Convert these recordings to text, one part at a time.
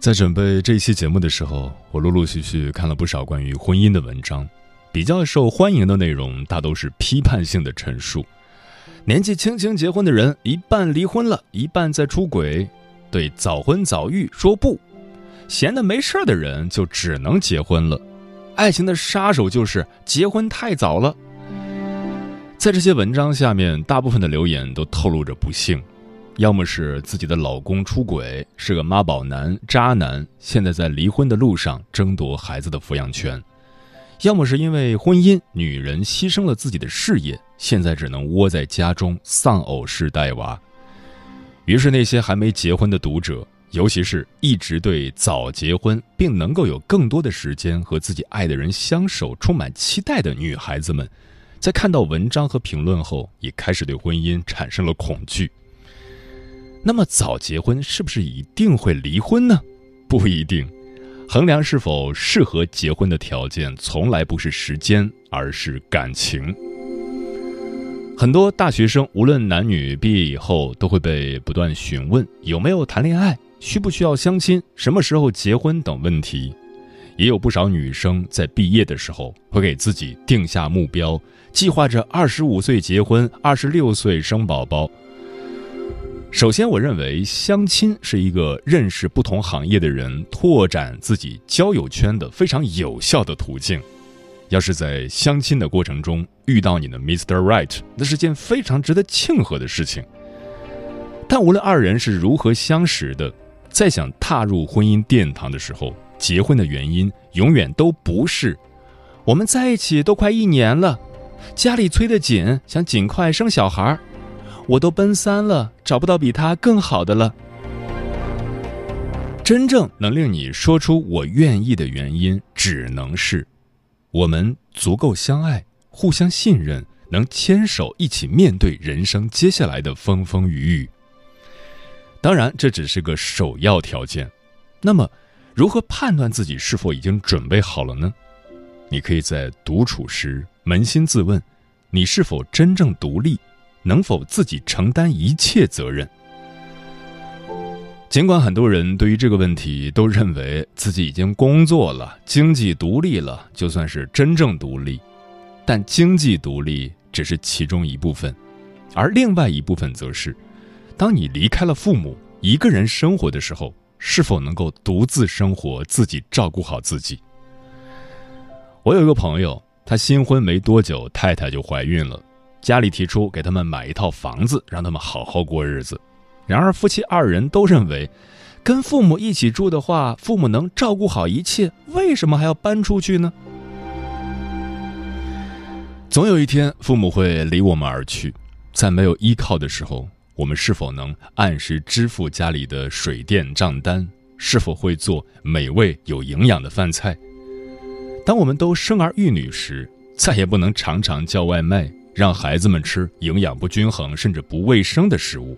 在准备这一期节目的时候，我陆陆续续看了不少关于婚姻的文章，比较受欢迎的内容大都是批判性的陈述。年纪轻轻结婚的人，一半离婚了，一半在出轨。对早婚早育说不，闲的没事儿的人就只能结婚了。爱情的杀手就是结婚太早了。在这些文章下面，大部分的留言都透露着不幸。要么是自己的老公出轨，是个妈宝男、渣男，现在在离婚的路上争夺孩子的抚养权；要么是因为婚姻，女人牺牲了自己的事业，现在只能窝在家中丧偶式带娃。于是那些还没结婚的读者，尤其是一直对早结婚并能够有更多的时间和自己爱的人相守充满期待的女孩子们，在看到文章和评论后，也开始对婚姻产生了恐惧。那么早结婚是不是一定会离婚呢？不一定。衡量是否适合结婚的条件，从来不是时间，而是感情。很多大学生无论男女，毕业以后都会被不断询问有没有谈恋爱、需不需要相亲、什么时候结婚等问题。也有不少女生在毕业的时候会给自己定下目标，计划着二十五岁结婚，二十六岁生宝宝。首先，我认为相亲是一个认识不同行业的人、拓展自己交友圈的非常有效的途径。要是在相亲的过程中遇到你的 Mr. Right，那是件非常值得庆贺的事情。但无论二人是如何相识的，在想踏入婚姻殿堂的时候，结婚的原因永远都不是我们在一起都快一年了，家里催得紧，想尽快生小孩儿。我都奔三了，找不到比他更好的了。真正能令你说出“我愿意”的原因，只能是我们足够相爱，互相信任，能牵手一起面对人生接下来的风风雨雨。当然，这只是个首要条件。那么，如何判断自己是否已经准备好了呢？你可以在独处时扪心自问：你是否真正独立？能否自己承担一切责任？尽管很多人对于这个问题都认为自己已经工作了、经济独立了，就算是真正独立，但经济独立只是其中一部分，而另外一部分则是，当你离开了父母，一个人生活的时候，是否能够独自生活，自己照顾好自己？我有一个朋友，他新婚没多久，太太就怀孕了。家里提出给他们买一套房子，让他们好好过日子。然而，夫妻二人都认为，跟父母一起住的话，父母能照顾好一切，为什么还要搬出去呢？总有一天，父母会离我们而去，在没有依靠的时候，我们是否能按时支付家里的水电账单？是否会做美味有营养的饭菜？当我们都生儿育女时，再也不能常常叫外卖。让孩子们吃营养不均衡甚至不卫生的食物，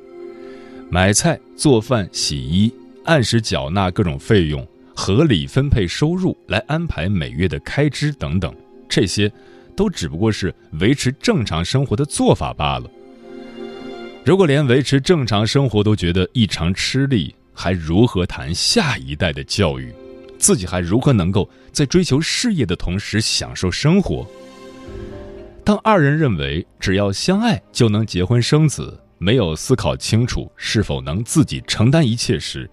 买菜、做饭、洗衣，按时缴纳各种费用，合理分配收入来安排每月的开支等等，这些都只不过是维持正常生活的做法罢了。如果连维持正常生活都觉得异常吃力，还如何谈下一代的教育？自己还如何能够在追求事业的同时享受生活？当二人认为只要相爱就能结婚生子，没有思考清楚是否能自己承担一切时，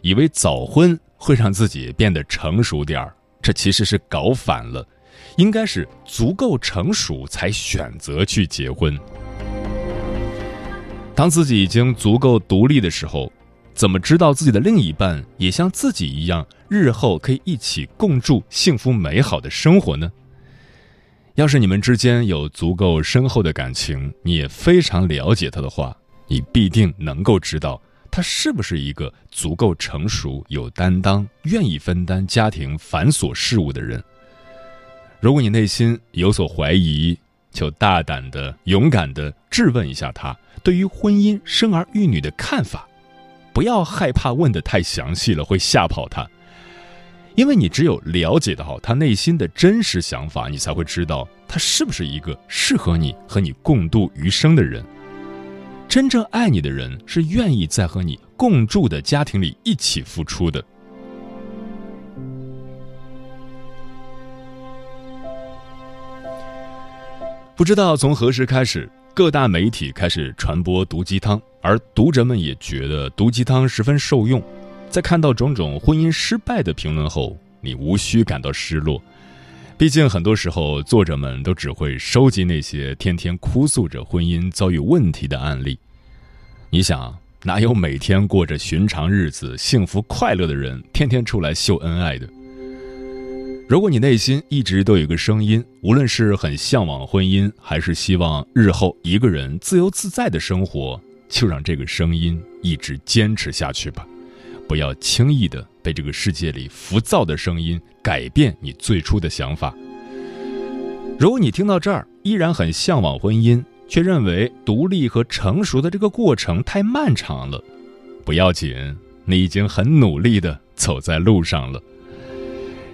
以为早婚会让自己变得成熟点儿，这其实是搞反了。应该是足够成熟才选择去结婚。当自己已经足够独立的时候，怎么知道自己的另一半也像自己一样，日后可以一起共筑幸福美好的生活呢？要是你们之间有足够深厚的感情，你也非常了解他的话，你必定能够知道他是不是一个足够成熟、有担当、愿意分担家庭繁琐事务的人。如果你内心有所怀疑，就大胆的、勇敢的质问一下他对于婚姻、生儿育女的看法，不要害怕问的太详细了，会吓跑他。因为你只有了解到他内心的真实想法，你才会知道他是不是一个适合你和你共度余生的人。真正爱你的人是愿意在和你共住的家庭里一起付出的。不知道从何时开始，各大媒体开始传播毒鸡汤，而读者们也觉得毒鸡汤十分受用。在看到种种婚姻失败的评论后，你无需感到失落，毕竟很多时候作者们都只会收集那些天天哭诉着婚姻遭遇问题的案例。你想，哪有每天过着寻常日子、幸福快乐的人，天天出来秀恩爱的？如果你内心一直都有个声音，无论是很向往婚姻，还是希望日后一个人自由自在的生活，就让这个声音一直坚持下去吧，不要轻易的被这个世界里浮躁的声音改变你最初的想法。如果你听到这儿依然很向往婚姻，却认为独立和成熟的这个过程太漫长了，不要紧，你已经很努力的走在路上了。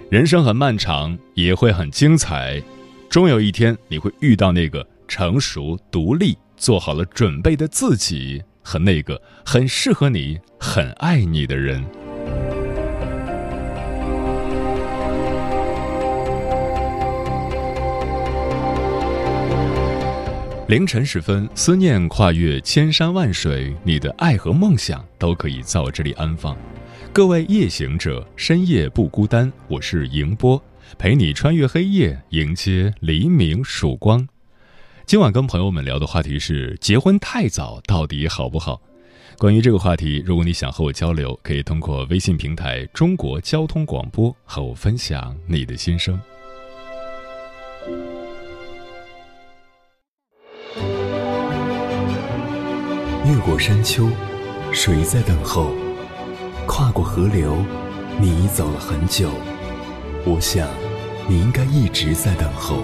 人生很漫长，也会很精彩，终有一天你会遇到那个成熟、独立、做好了准备的自己，和那个很适合你、很爱你的人。凌晨时分，思念跨越千山万水，你的爱和梦想都可以在我这里安放。各位夜行者，深夜不孤单。我是迎波，陪你穿越黑夜，迎接黎明曙光。今晚跟朋友们聊的话题是：结婚太早到底好不好？关于这个话题，如果你想和我交流，可以通过微信平台“中国交通广播”和我分享你的心声。越过山丘，谁在等候？跨过河流，你走了很久。我想，你应该一直在等候，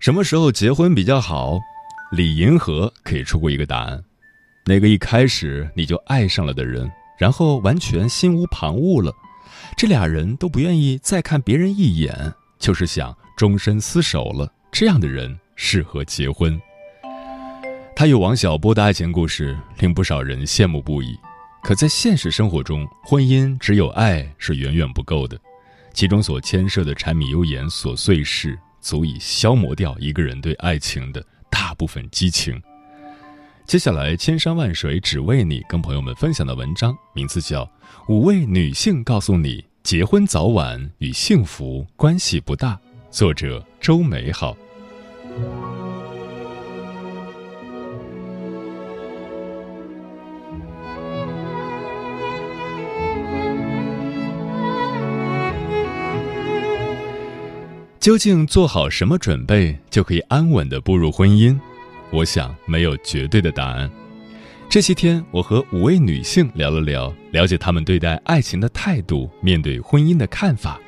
什么时候结婚比较好？李银河给出过一个答案：那个一开始你就爱上了的人，然后完全心无旁骛了，这俩人都不愿意再看别人一眼，就是想终身厮守了。这样的人适合结婚。他与王小波的爱情故事令不少人羡慕不已，可在现实生活中，婚姻只有爱是远远不够的，其中所牵涉的柴米油盐琐碎事。足以消磨掉一个人对爱情的大部分激情。接下来，千山万水只为你，跟朋友们分享的文章名字叫《五位女性告诉你，结婚早晚与幸福关系不大》，作者周美好。究竟做好什么准备就可以安稳的步入婚姻？我想没有绝对的答案。这些天，我和五位女性聊了聊，了解她们对待爱情的态度，面对婚姻的看法。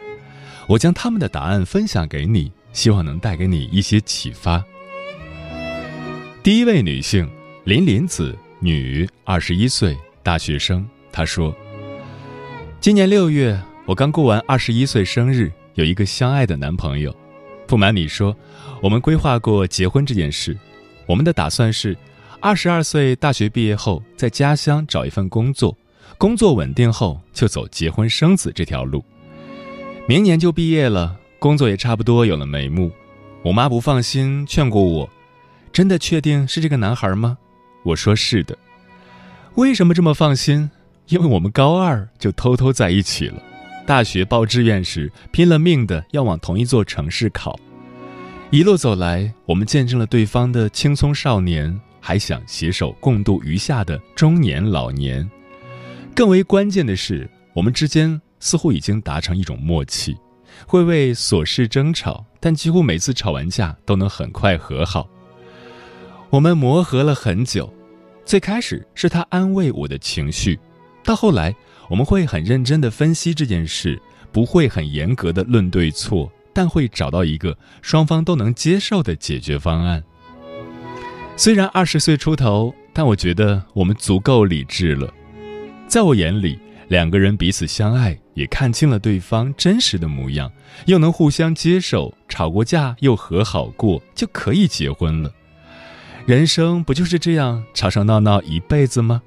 我将她们的答案分享给你，希望能带给你一些启发。第一位女性，林林子，女，二十一岁，大学生。她说：“今年六月，我刚过完二十一岁生日，有一个相爱的男朋友。不瞒你说，我们规划过结婚这件事。我们的打算是，二十二岁大学毕业后，在家乡找一份工作，工作稳定后就走结婚生子这条路。明年就毕业了，工作也差不多有了眉目。我妈不放心，劝过我：真的确定是这个男孩吗？我说是的。为什么这么放心？因为我们高二就偷偷在一起了，大学报志愿时拼了命的要往同一座城市考，一路走来，我们见证了对方的青葱少年，还想携手共度余下的中年老年。更为关键的是，我们之间似乎已经达成一种默契，会为琐事争吵，但几乎每次吵完架都能很快和好。我们磨合了很久，最开始是他安慰我的情绪。到后来，我们会很认真地分析这件事，不会很严格的论对错，但会找到一个双方都能接受的解决方案。虽然二十岁出头，但我觉得我们足够理智了。在我眼里，两个人彼此相爱，也看清了对方真实的模样，又能互相接受，吵过架又和好过，就可以结婚了。人生不就是这样吵吵闹闹一辈子吗？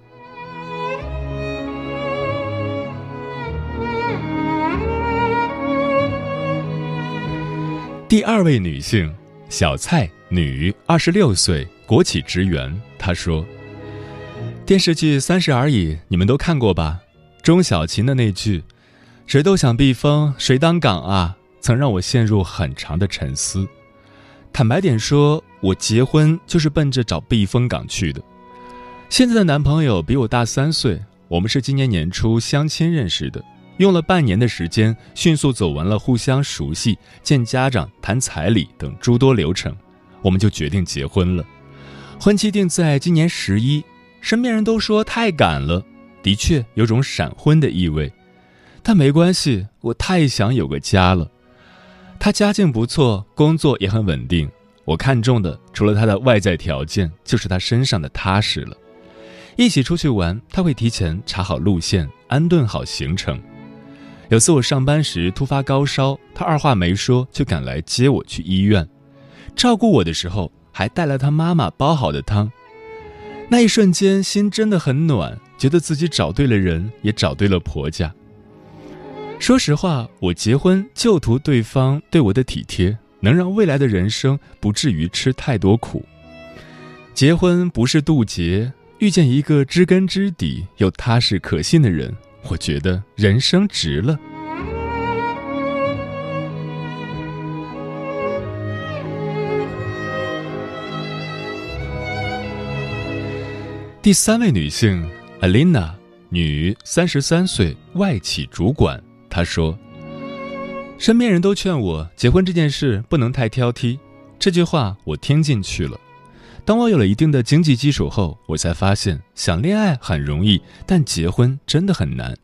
第二位女性，小蔡，女，二十六岁，国企职员。她说：“电视剧《三十而已》，你们都看过吧？钟小琴的那句‘谁都想避风，谁当港啊’，曾让我陷入很长的沉思。坦白点说，我结婚就是奔着找避风港去的。现在的男朋友比我大三岁，我们是今年年初相亲认识的。”用了半年的时间，迅速走完了互相熟悉、见家长、谈彩礼等诸多流程，我们就决定结婚了。婚期定在今年十一，身边人都说太赶了，的确有种闪婚的意味。但没关系，我太想有个家了。他家境不错，工作也很稳定。我看中的除了他的外在条件，就是他身上的踏实了。一起出去玩，他会提前查好路线，安顿好行程。有次我上班时突发高烧，他二话没说就赶来接我去医院，照顾我的时候还带了他妈妈煲好的汤。那一瞬间心真的很暖，觉得自己找对了人，也找对了婆家。说实话，我结婚就图对方对我的体贴，能让未来的人生不至于吃太多苦。结婚不是渡劫，遇见一个知根知底又踏实可信的人。我觉得人生值了。第三位女性，Alina，女，三十三岁，外企主管。她说：“身边人都劝我结婚这件事不能太挑剔，这句话我听进去了。”当我有了一定的经济基础后，我才发现想恋爱很容易，但结婚真的很难。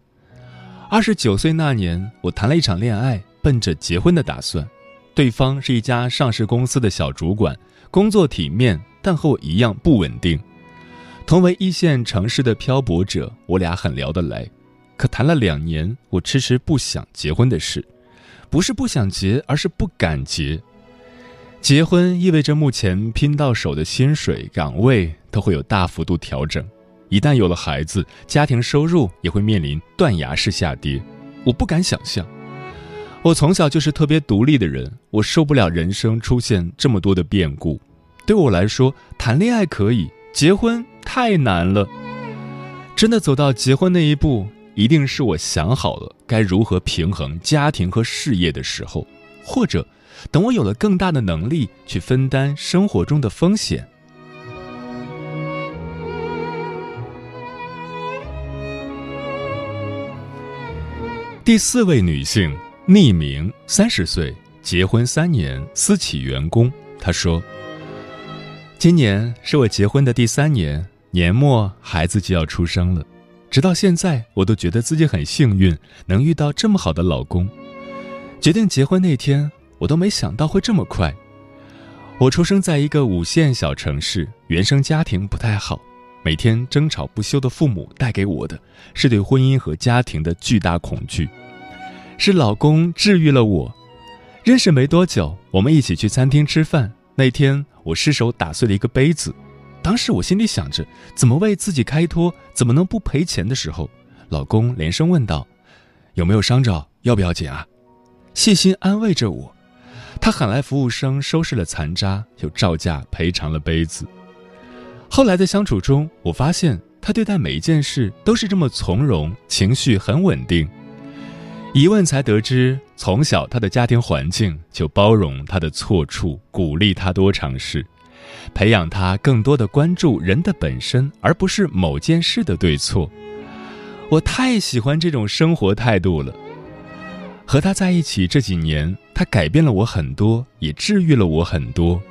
二十九岁那年，我谈了一场恋爱，奔着结婚的打算。对方是一家上市公司的小主管，工作体面，但和我一样不稳定。同为一线城市的漂泊者，我俩很聊得来。可谈了两年，我迟迟不想结婚的事，不是不想结，而是不敢结。结婚意味着目前拼到手的薪水岗位都会有大幅度调整，一旦有了孩子，家庭收入也会面临断崖式下跌。我不敢想象。我从小就是特别独立的人，我受不了人生出现这么多的变故。对我来说，谈恋爱可以，结婚太难了。真的走到结婚那一步，一定是我想好了该如何平衡家庭和事业的时候，或者。等我有了更大的能力去分担生活中的风险。第四位女性，匿名，三十岁，结婚三年，私企员工。她说：“今年是我结婚的第三年，年末孩子就要出生了。直到现在，我都觉得自己很幸运，能遇到这么好的老公。决定结婚那天。”我都没想到会这么快。我出生在一个五线小城市，原生家庭不太好，每天争吵不休的父母带给我的是对婚姻和家庭的巨大恐惧。是老公治愈了我。认识没多久，我们一起去餐厅吃饭。那天我失手打碎了一个杯子，当时我心里想着怎么为自己开脱，怎么能不赔钱的时候，老公连声问道：“有没有伤着？要不要紧啊？”细心安慰着我。他喊来服务生收拾了残渣，又照价赔偿了杯子。后来的相处中，我发现他对待每一件事都是这么从容，情绪很稳定。一问才得知，从小他的家庭环境就包容他的错处，鼓励他多尝试，培养他更多的关注人的本身，而不是某件事的对错。我太喜欢这种生活态度了。和他在一起这几年，他改变了我很多，也治愈了我很多。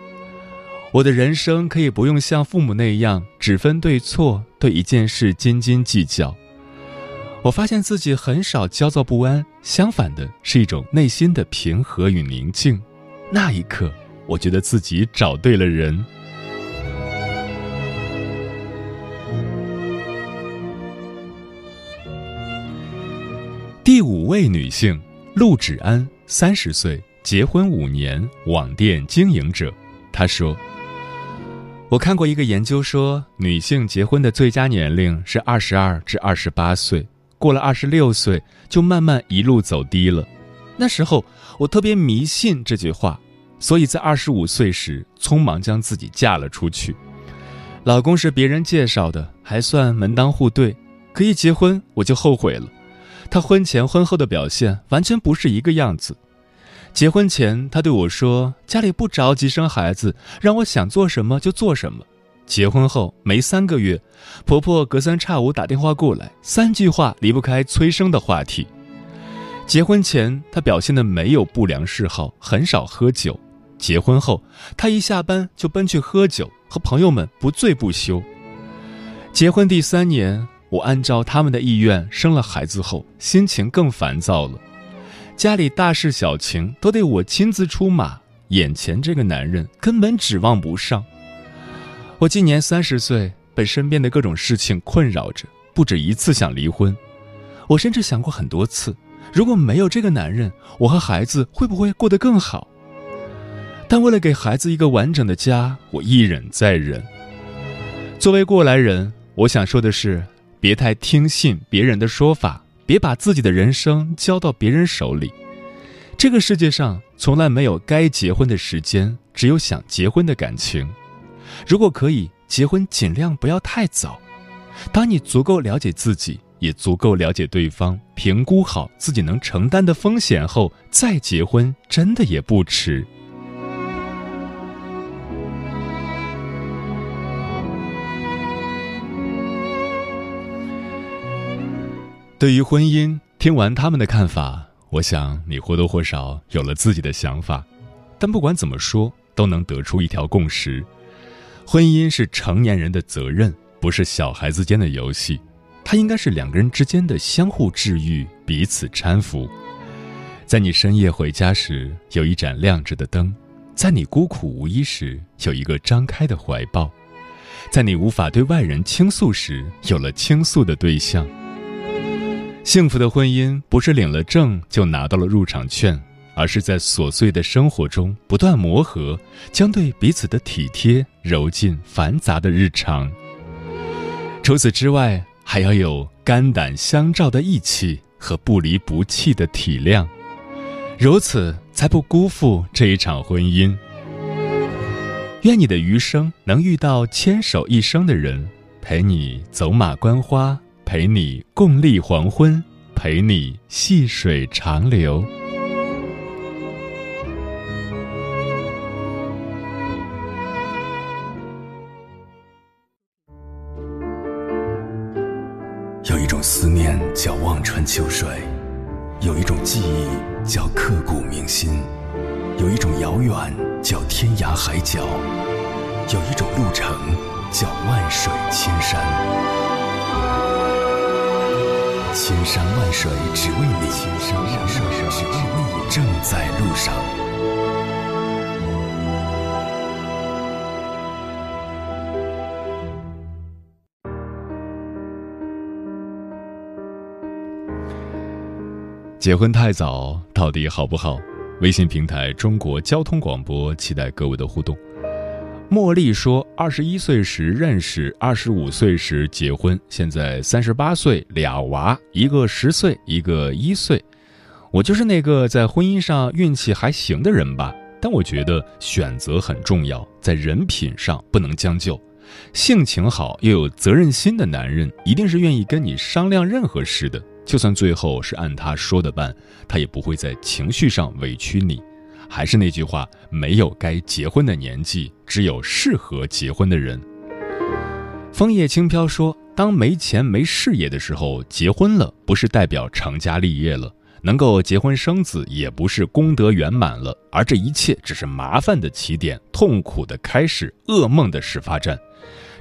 我的人生可以不用像父母那样只分对错，对一件事斤斤计较。我发现自己很少焦躁不安，相反的是一种内心的平和与宁静。那一刻，我觉得自己找对了人。第五位女性陆芷安，三十岁，结婚五年，网店经营者。她说：“我看过一个研究，说女性结婚的最佳年龄是二十二至二十八岁。”过了二十六岁，就慢慢一路走低了。那时候我特别迷信这句话，所以在二十五岁时匆忙将自己嫁了出去。老公是别人介绍的，还算门当户对。可一结婚我就后悔了，他婚前婚后的表现完全不是一个样子。结婚前他对我说：“家里不着急生孩子，让我想做什么就做什么。”结婚后没三个月，婆婆隔三差五打电话过来，三句话离不开催生的话题。结婚前她表现的没有不良嗜好，很少喝酒。结婚后，她一下班就奔去喝酒，和朋友们不醉不休。结婚第三年，我按照他们的意愿生了孩子后，心情更烦躁了。家里大事小情都得我亲自出马，眼前这个男人根本指望不上。我今年三十岁，被身边的各种事情困扰着，不止一次想离婚。我甚至想过很多次，如果没有这个男人，我和孩子会不会过得更好？但为了给孩子一个完整的家，我一忍再忍。作为过来人，我想说的是，别太听信别人的说法，别把自己的人生交到别人手里。这个世界上从来没有该结婚的时间，只有想结婚的感情。如果可以，结婚尽量不要太早。当你足够了解自己，也足够了解对方，评估好自己能承担的风险后，再结婚，真的也不迟。对于婚姻，听完他们的看法，我想你或多或少有了自己的想法。但不管怎么说，都能得出一条共识。婚姻是成年人的责任，不是小孩子间的游戏。它应该是两个人之间的相互治愈、彼此搀扶。在你深夜回家时，有一盏亮着的灯；在你孤苦无依时，有一个张开的怀抱；在你无法对外人倾诉时，有了倾诉的对象。幸福的婚姻不是领了证就拿到了入场券。而是在琐碎的生活中不断磨合，将对彼此的体贴揉进繁杂的日常。除此之外，还要有肝胆相照的义气和不离不弃的体谅，如此才不辜负这一场婚姻。愿你的余生能遇到牵手一生的人，陪你走马观花，陪你共历黄昏，陪你细水长流。有一种思念叫望穿秋水，有一种记忆叫刻骨铭心，有一种遥远叫天涯海角，有一种路程叫万水千山。千山万水只为你。千山万水只为你正在路上。结婚太早到底好不好？微信平台中国交通广播期待各位的互动。茉莉说：“二十一岁时认识，二十五岁时结婚，现在三十八岁，俩娃，一个十岁，一个一岁。我就是那个在婚姻上运气还行的人吧。但我觉得选择很重要，在人品上不能将就。性情好又有责任心的男人，一定是愿意跟你商量任何事的，就算最后是按他说的办，他也不会在情绪上委屈你。”还是那句话，没有该结婚的年纪，只有适合结婚的人。枫叶轻飘说：“当没钱没事业的时候，结婚了不是代表成家立业了，能够结婚生子也不是功德圆满了，而这一切只是麻烦的起点，痛苦的开始，噩梦的始发站。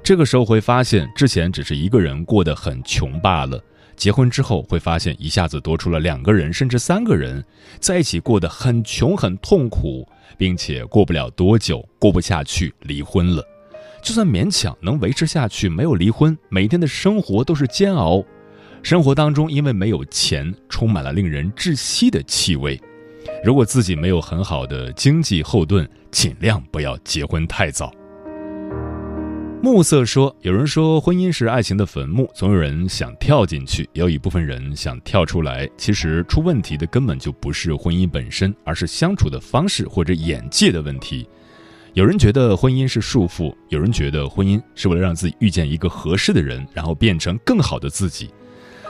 这个时候会发现，之前只是一个人过得很穷罢了。”结婚之后会发现一下子多出了两个人，甚至三个人在一起过得很穷很痛苦，并且过不了多久过不下去离婚了。就算勉强能维持下去，没有离婚，每天的生活都是煎熬。生活当中因为没有钱，充满了令人窒息的气味。如果自己没有很好的经济后盾，尽量不要结婚太早。暮色说：“有人说婚姻是爱情的坟墓，总有人想跳进去，也有一部分人想跳出来。其实出问题的根本就不是婚姻本身，而是相处的方式或者眼界的问题。有人觉得婚姻是束缚，有人觉得婚姻是为了让自己遇见一个合适的人，然后变成更好的自己。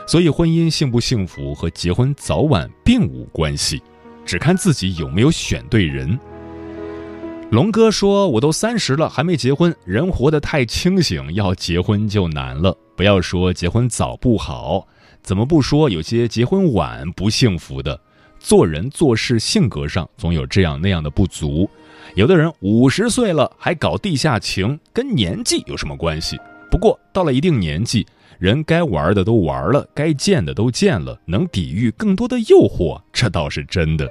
所以婚姻幸不幸福和结婚早晚并无关系，只看自己有没有选对人。”龙哥说：“我都三十了，还没结婚。人活得太清醒，要结婚就难了。不要说结婚早不好，怎么不说有些结婚晚不幸福的？做人做事性格上总有这样那样的不足。有的人五十岁了还搞地下情，跟年纪有什么关系？不过到了一定年纪，人该玩的都玩了，该见的都见了，能抵御更多的诱惑，这倒是真的。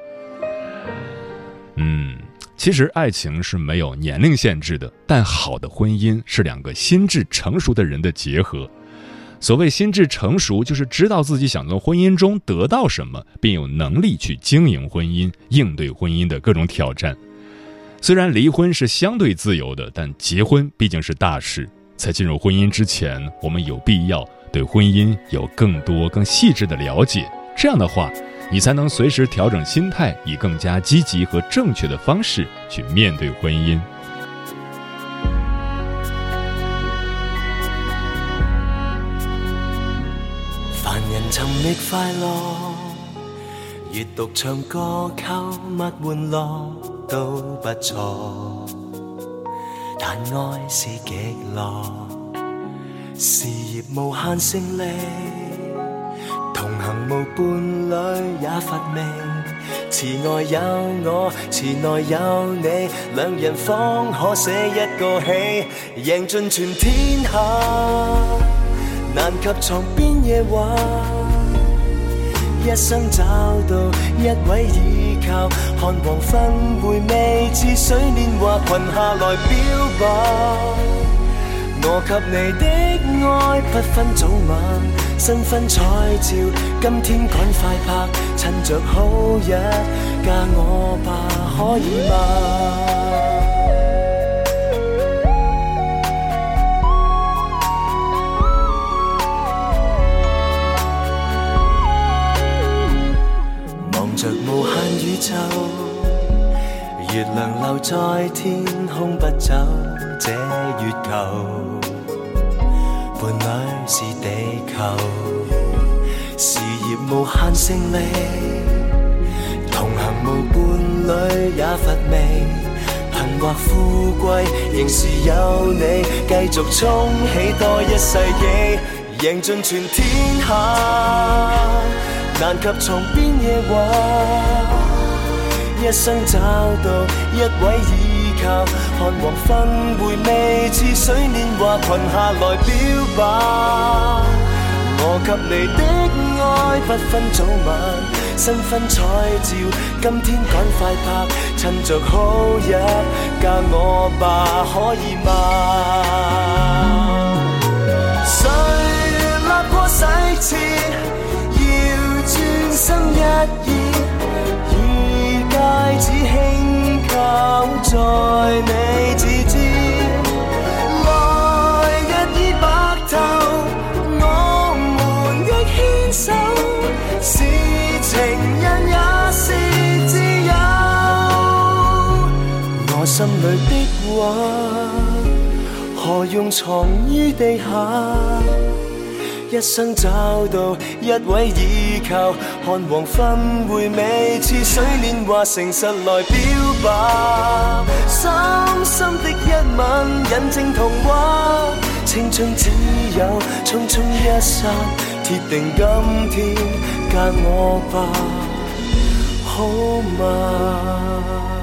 嗯。”其实爱情是没有年龄限制的，但好的婚姻是两个心智成熟的人的结合。所谓心智成熟，就是知道自己想从婚姻中得到什么，并有能力去经营婚姻、应对婚姻的各种挑战。虽然离婚是相对自由的，但结婚毕竟是大事。在进入婚姻之前，我们有必要对婚姻有更多、更细致的了解。这样的话。你才能随时调整心态，以更加积极和正确的方式去面对婚姻。凡人寻觅快乐，阅读、唱歌、购物、玩乐都不错，但爱是极乐，事业无限胜利。同行无伴侣也乏味，池外有我，池内有你，两人方可写一个戏，赢尽全天下，难及床边夜话。一生找到一位依靠，看黄昏回味似水年华，群下来表白。我给你的爱不分早晚，新婚彩照，今天赶快拍，趁着好日嫁我吧，可以吗？望着无限宇宙，月亮留在天空不走，这月球。伴侣是地球，事业无限胜利，同行无伴侣也乏味，贫或富贵仍是有你，继续冲起多一世纪，赢尽全天下，难及床边夜话，一生找到一位依靠。看黄昏回味，似水年华群下来表白。我给你的爱不分早晚，新婚彩照，今天赶快拍，趁着好日嫁我吧，可以吗？谁立过誓词，要转身一意，如戒指轻。在你指尖来日已白头我们亦牵手是情人也是自由。我心里的话何用藏于地下？一生找到一位依靠，看黄昏回味似水年华，诚实来表白。深深的一吻，印证童话。青春只有匆匆一刹，铁定今天嫁我吧，好吗？